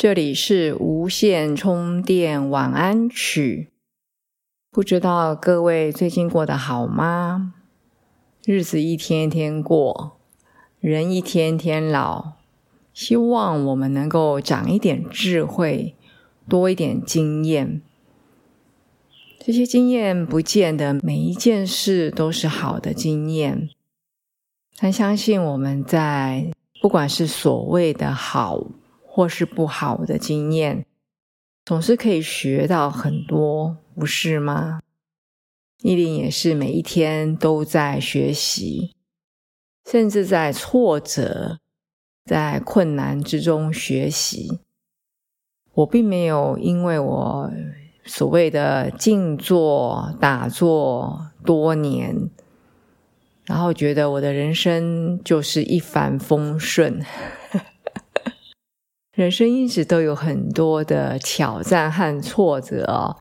这里是无线充电晚安曲，不知道各位最近过得好吗？日子一天天过，人一天天老，希望我们能够长一点智慧，多一点经验。这些经验不见得每一件事都是好的经验，但相信我们在不管是所谓的好。或是不好的经验，总是可以学到很多，不是吗？依林也是每一天都在学习，甚至在挫折、在困难之中学习。我并没有因为我所谓的静坐打坐多年，然后觉得我的人生就是一帆风顺。人生一直都有很多的挑战和挫折，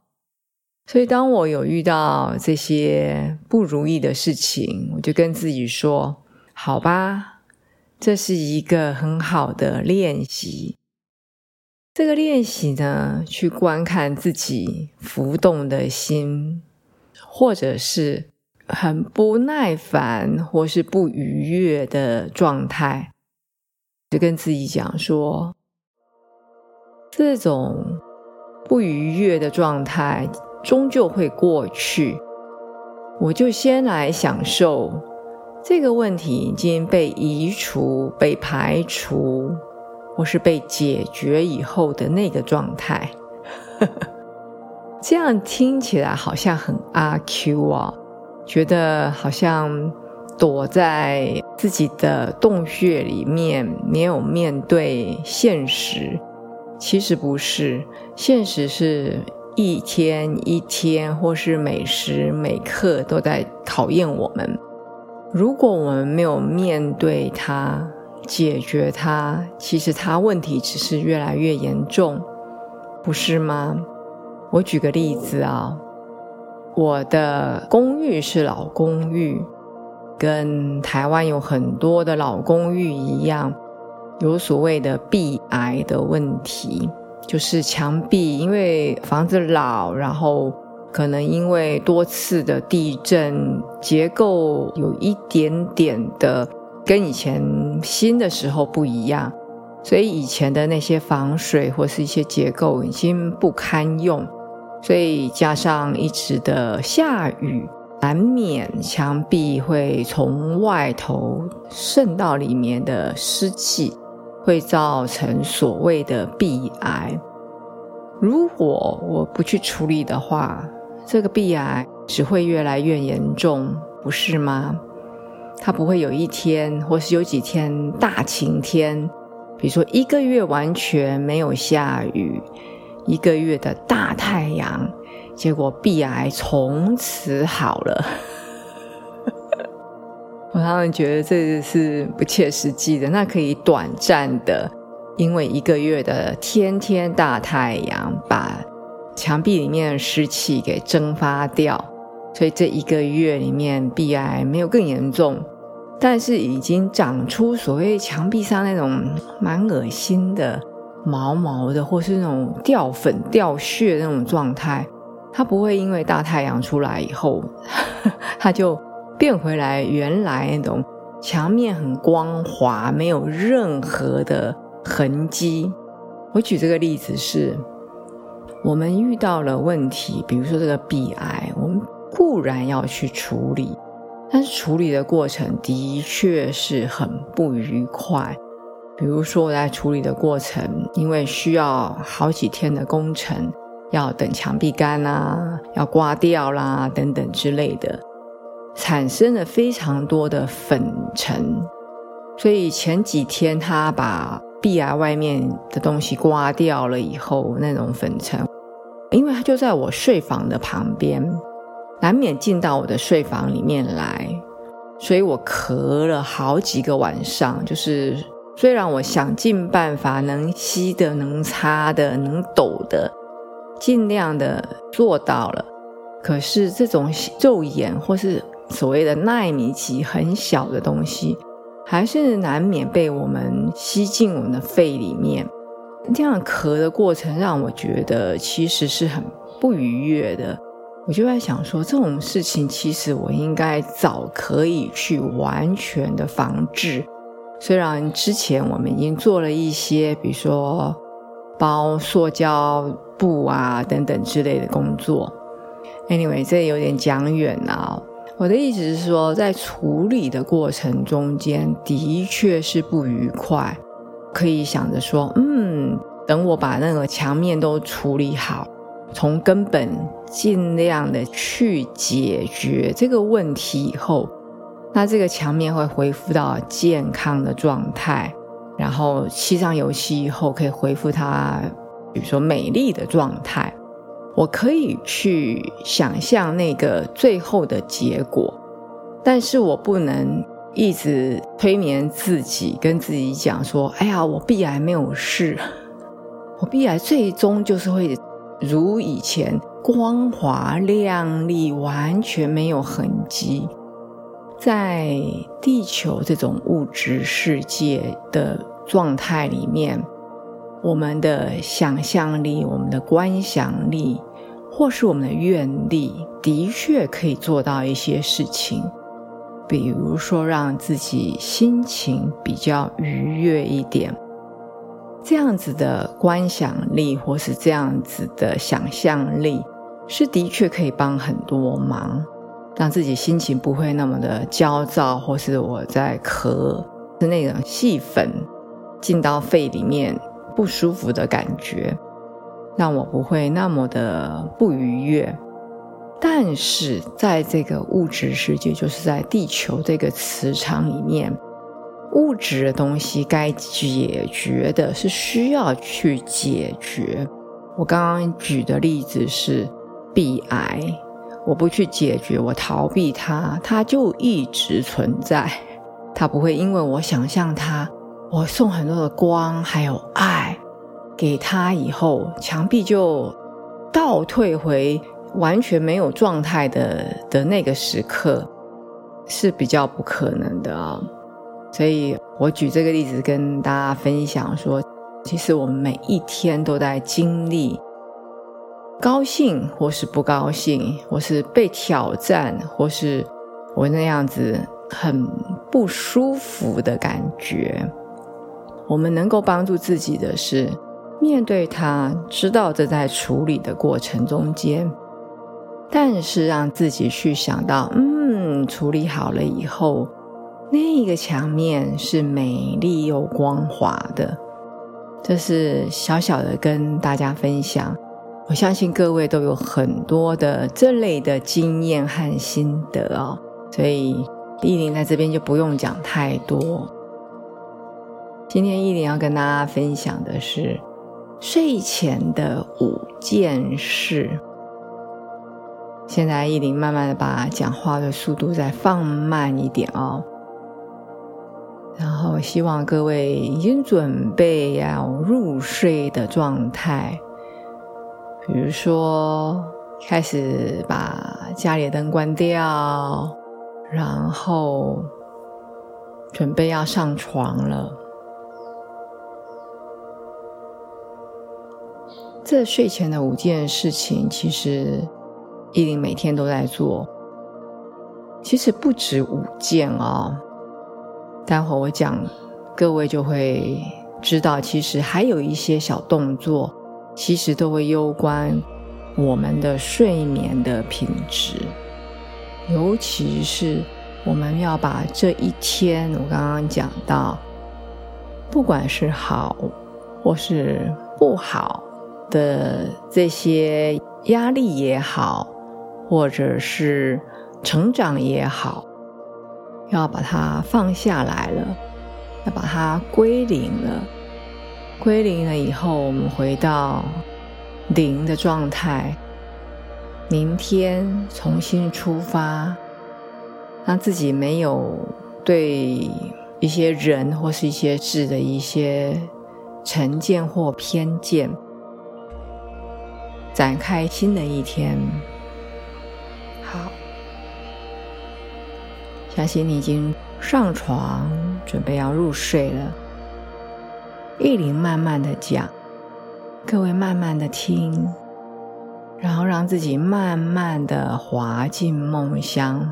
所以当我有遇到这些不如意的事情，我就跟自己说：“好吧，这是一个很好的练习。这个练习呢，去观看自己浮动的心，或者是很不耐烦或是不愉悦的状态，就跟自己讲说。”这种不愉悦的状态终究会过去，我就先来享受这个问题已经被移除、被排除，或是被解决以后的那个状态。这样听起来好像很阿 Q 啊，觉得好像躲在自己的洞穴里面，没有面对现实。其实不是，现实是一天一天，或是每时每刻都在考验我们。如果我们没有面对它、解决它，其实它问题只是越来越严重，不是吗？我举个例子啊，我的公寓是老公寓，跟台湾有很多的老公寓一样。有所谓的壁癌的问题，就是墙壁因为房子老，然后可能因为多次的地震，结构有一点点的跟以前新的时候不一样，所以以前的那些防水或是一些结构已经不堪用，所以加上一直的下雨，难免墙壁会从外头渗到里面的湿气。会造成所谓的壁癌。如果我不去处理的话，这个壁癌只会越来越严重，不是吗？它不会有一天，或是有几天大晴天，比如说一个月完全没有下雨，一个月的大太阳，结果壁癌从此好了。我常常觉得这是不切实际的。那可以短暂的，因为一个月的天天大太阳，把墙壁里面的湿气给蒸发掉，所以这一个月里面壁癌没有更严重，但是已经长出所谓墙壁上那种蛮恶心的毛毛的，或是那种掉粉掉屑那种状态，它不会因为大太阳出来以后，它就。变回来原来那种墙面很光滑，没有任何的痕迹。我举这个例子是，我们遇到了问题，比如说这个鼻癌，我们固然要去处理，但是处理的过程的确是很不愉快。比如说我在处理的过程，因为需要好几天的工程，要等墙壁干啊，要刮掉啦等等之类的。产生了非常多的粉尘，所以前几天他把壁癌外面的东西刮掉了以后，那种粉尘，因为它就在我睡房的旁边，难免进到我的睡房里面来，所以我咳了好几个晚上。就是虽然我想尽办法能吸的、能擦的、能抖的，尽量的做到了，可是这种肉眼或是所谓的纳米级很小的东西。还是难免被我们吸进我们的肺里面，这样咳的过程让我觉得其实是很不愉悦的。我就在想说，这种事情其实我应该早可以去完全的防治。虽然之前我们已经做了一些，比如说包塑胶布啊等等之类的工作。Anyway，这有点讲远了。我的意思是说，在处理的过程中间，的确是不愉快。可以想着说，嗯，等我把那个墙面都处理好，从根本尽量的去解决这个问题以后，那这个墙面会恢复到健康的状态，然后漆上油漆以后，可以恢复它，比如说美丽的状态。我可以去想象那个最后的结果，但是我不能一直催眠自己，跟自己讲说：“哎呀，我必然没有事，我必然最终就是会如以前光滑亮丽，完全没有痕迹。”在地球这种物质世界的状态里面。我们的想象力、我们的观想力，或是我们的愿力，的确可以做到一些事情。比如说，让自己心情比较愉悦一点，这样子的观想力，或是这样子的想象力，是的确可以帮很多忙，让自己心情不会那么的焦躁，或是我在咳，是那种细粉进到肺里面。不舒服的感觉，让我不会那么的不愉悦。但是在这个物质世界，就是在地球这个磁场里面，物质的东西该解决的是需要去解决。我刚刚举的例子是鼻癌，我不去解决，我逃避它，它就一直存在，它不会因为我想象它。我送很多的光，还有爱给他以后，墙壁就倒退回完全没有状态的的那个时刻，是比较不可能的啊。所以我举这个例子跟大家分享说，其实我们每一天都在经历高兴或是不高兴，或是被挑战，或是我那样子很不舒服的感觉。我们能够帮助自己的是面对它，知道这在处理的过程中间，但是让自己去想到，嗯，处理好了以后，那个墙面是美丽又光滑的。这是小小的跟大家分享，我相信各位都有很多的这类的经验和心得哦，所以依林在这边就不用讲太多。今天依林要跟大家分享的是睡前的五件事。现在依林慢慢的把讲话的速度再放慢一点哦，然后希望各位已经准备要入睡的状态，比如说开始把家里的灯关掉，然后准备要上床了。这睡前的五件事情，其实依琳每天都在做。其实不止五件哦，待会我讲，各位就会知道，其实还有一些小动作，其实都会攸关我们的睡眠的品质。尤其是我们要把这一天，我刚刚讲到，不管是好或是不好。的这些压力也好，或者是成长也好，要把它放下来了，要把它归零了，归零了以后，我们回到零的状态。明天重新出发，让自己没有对一些人或是一些事的一些成见或偏见，展开新的一天。好，相信你已经上床，准备要入睡了。意林慢慢的讲，各位慢慢的听。然后让自己慢慢的滑进梦乡。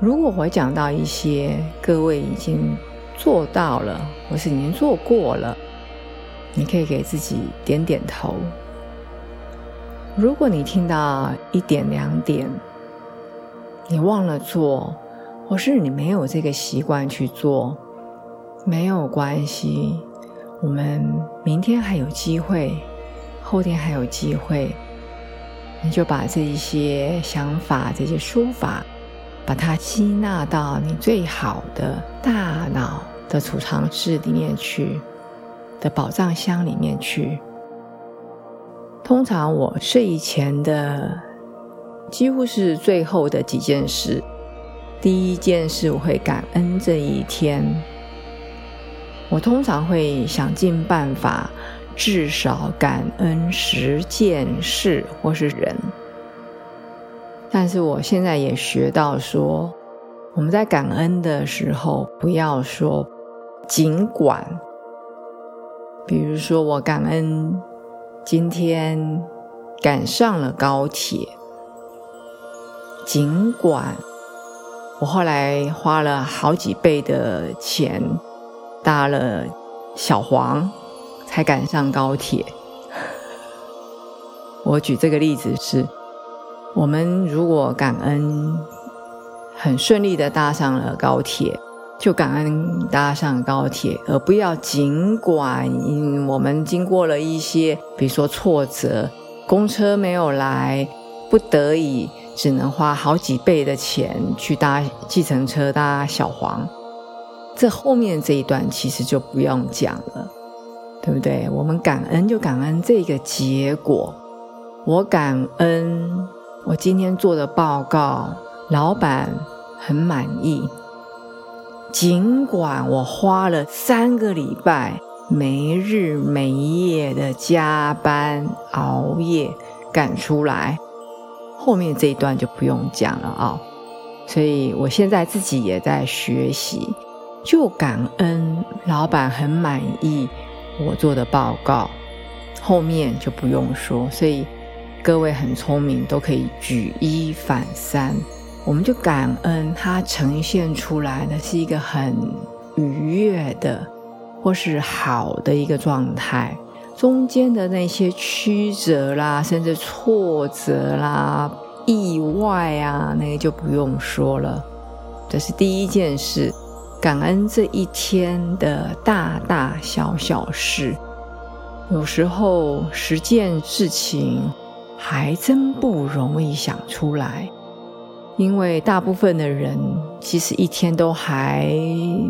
如果我讲到一些各位已经做到了，或是已经做过了，你可以给自己点点头。如果你听到一点两点，你忘了做，或是你没有这个习惯去做，没有关系，我们明天还有机会。后天还有机会，你就把这一些想法、这些说法，把它吸纳到你最好的大脑的储藏室里面去，的宝藏箱里面去。通常我睡前的几乎是最后的几件事，第一件事我会感恩这一天，我通常会想尽办法。至少感恩十件事或是人，但是我现在也学到说，我们在感恩的时候不要说尽管，比如说我感恩今天赶上了高铁，尽管我后来花了好几倍的钱搭了小黄。才赶上高铁。我举这个例子是，我们如果感恩很顺利的搭上了高铁，就感恩搭上高铁，而不要尽管我们经过了一些，比如说挫折，公车没有来，不得已只能花好几倍的钱去搭计程车搭小黄。这后面这一段其实就不用讲了。对不对？我们感恩就感恩这个结果。我感恩我今天做的报告，老板很满意。尽管我花了三个礼拜没日没夜的加班熬夜赶出来，后面这一段就不用讲了啊。所以我现在自己也在学习，就感恩老板很满意。我做的报告后面就不用说，所以各位很聪明，都可以举一反三。我们就感恩它呈现出来的是一个很愉悦的，或是好的一个状态。中间的那些曲折啦，甚至挫折啦、意外啊，那个就不用说了。这是第一件事。感恩这一天的大大小小事，有时候十件事情还真不容易想出来，因为大部分的人其实一天都还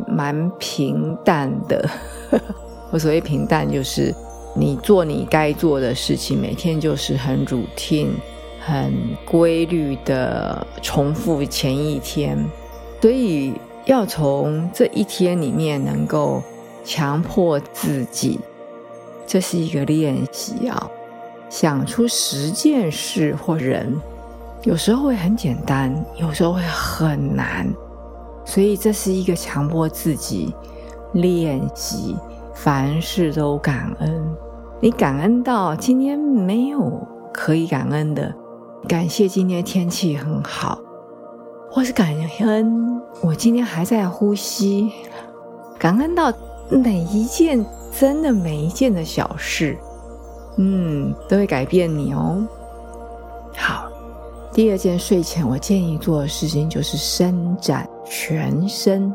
蛮平淡的。我 所谓平淡，就是你做你该做的事情，每天就是很 routine、很规律的重复前一天，所以。要从这一天里面能够强迫自己，这是一个练习啊。想出十件事或人，有时候会很简单，有时候会很难，所以这是一个强迫自己练习，凡事都感恩。你感恩到今天没有可以感恩的，感谢今天天气很好。或是感恩，我今天还在呼吸，感恩到每一件真的每一件的小事，嗯，都会改变你哦。好，第二件睡前我建议做的事情就是伸展全身，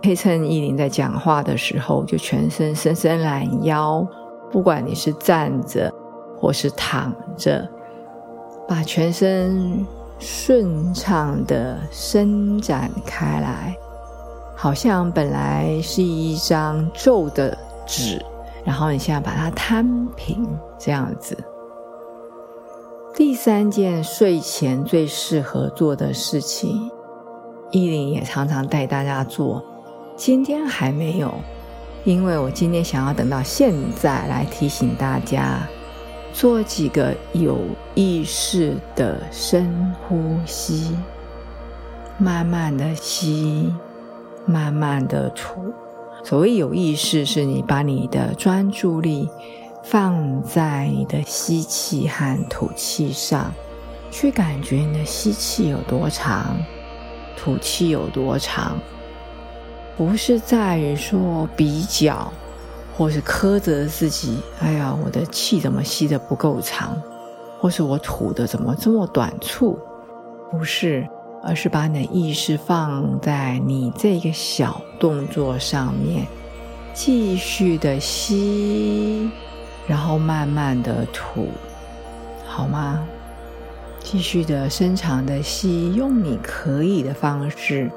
可以趁依林在讲话的时候，就全身伸伸懒腰，不管你是站着或是躺着，把全身。顺畅的伸展开来，好像本来是一张皱的纸，然后你现在把它摊平，这样子。第三件睡前最适合做的事情，依琳也常常带大家做。今天还没有，因为我今天想要等到现在来提醒大家，做几个有意识的深呼吸，慢慢的吸，慢慢的吐。所谓有意识，是你把你的专注力。放在你的吸气和吐气上，去感觉你的吸气有多长，吐气有多长。不是在于说比较，或是苛责自己。哎呀，我的气怎么吸的不够长，或是我吐的怎么这么短促？不是，而是把你的意识放在你这个小动作上面，继续的吸。然后慢慢的吐，好吗？继续的深长的吸，用你可以的方式，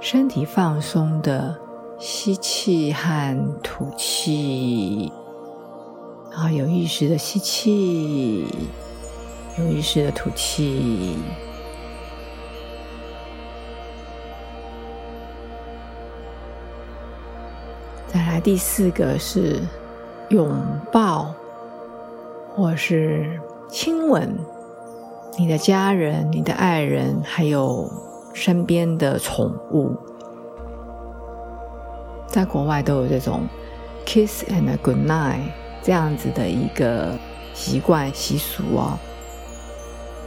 身体放松的吸气和吐气，然后有意识的吸气，有意识的吐气。再来第四个是。拥抱，或是亲吻你的家人、你的爱人，还有身边的宠物，在国外都有这种 kiss and good night 这样子的一个习惯习俗哦。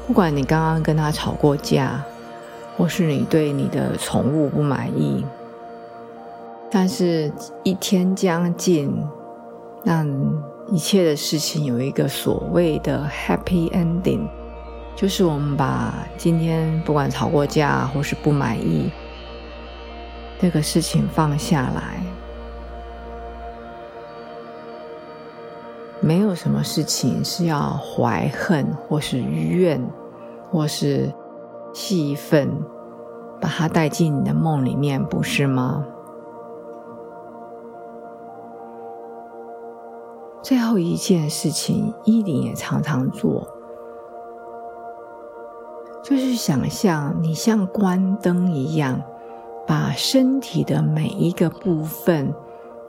不管你刚刚跟他吵过架，或是你对你的宠物不满意，但是一天将近。让一切的事情有一个所谓的 happy ending，就是我们把今天不管吵过架或是不满意这个事情放下来，没有什么事情是要怀恨或是怨或是气愤，把它带进你的梦里面，不是吗？最后一件事情，伊琳也常常做，就是想象你像关灯一样，把身体的每一个部分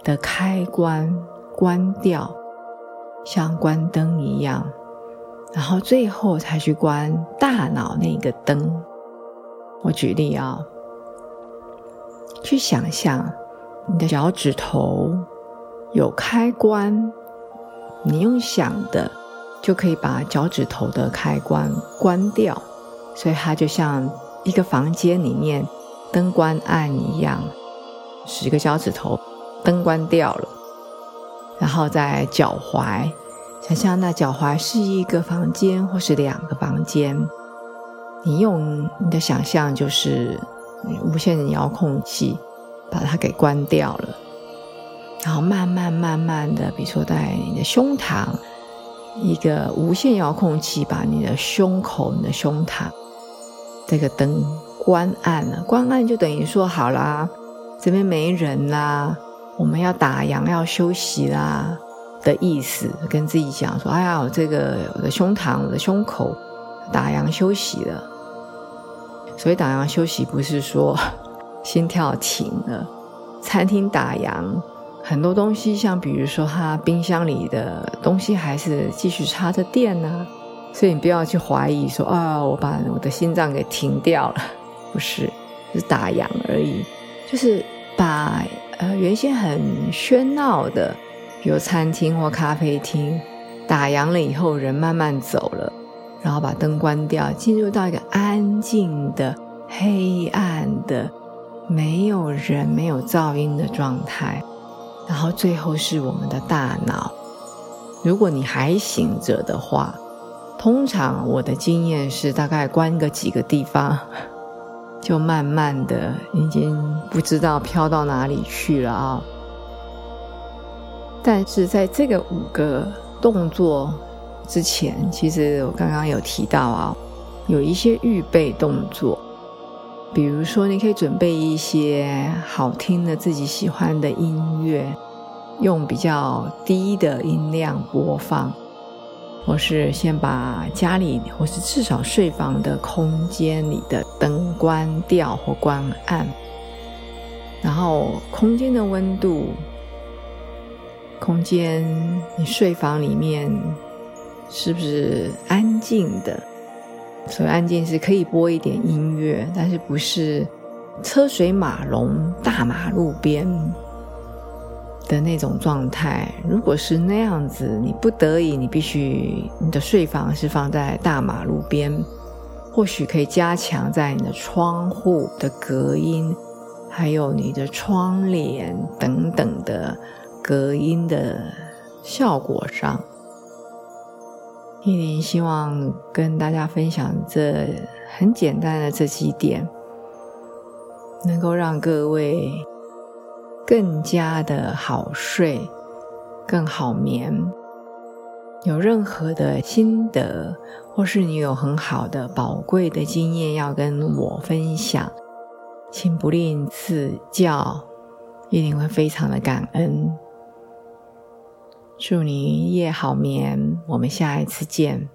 的开关关掉，像关灯一样，然后最后才去关大脑那个灯。我举例啊，去想象你的脚趾头有开关。你用想的就可以把脚趾头的开关关掉，所以它就像一个房间里面灯关暗一样，十个脚趾头灯关掉了，然后在脚踝，想象那脚踝是一个房间或是两个房间，你用你的想象就是无线遥控器把它给关掉了。然后慢慢慢慢的，比如说在你的胸膛，一个无线遥控器把你的胸口、你的胸膛这个灯关暗了，关暗就等于说好啦，这边没人啦，我们要打烊要休息啦的意思，跟自己讲说，哎呀，我这个我的胸膛、我的胸口打烊休息了。所以打烊休息不是说 心跳停了，餐厅打烊。很多东西，像比如说，它冰箱里的东西还是继续插着电呢，所以你不要去怀疑说啊，我把我的心脏给停掉了，不是，是打烊而已，就是把呃原先很喧闹的，比如餐厅或咖啡厅打烊了以后，人慢慢走了，然后把灯关掉，进入到一个安静的、黑暗的、没有人、没有噪音的状态。然后最后是我们的大脑。如果你还醒着的话，通常我的经验是大概关个几个地方，就慢慢的已经不知道飘到哪里去了啊。但是在这个五个动作之前，其实我刚刚有提到啊，有一些预备动作。比如说，你可以准备一些好听的、自己喜欢的音乐，用比较低的音量播放，或是先把家里或是至少睡房的空间里的灯关掉或关暗，然后空间的温度，空间你睡房里面是不是安静的？所以安静是可以播一点音乐，但是不是车水马龙大马路边。的那种状态，如果是那样子，你不得已，你必须你的睡房是放在大马路边，或许可以加强在你的窗户的隔音，还有你的窗帘等等的隔音的效果上。依林希望跟大家分享这很简单的这几点，能够让各位。更加的好睡，更好眠。有任何的心得，或是你有很好的宝贵的经验要跟我分享，请不吝赐教，一定会非常的感恩。祝你夜好眠，我们下一次见。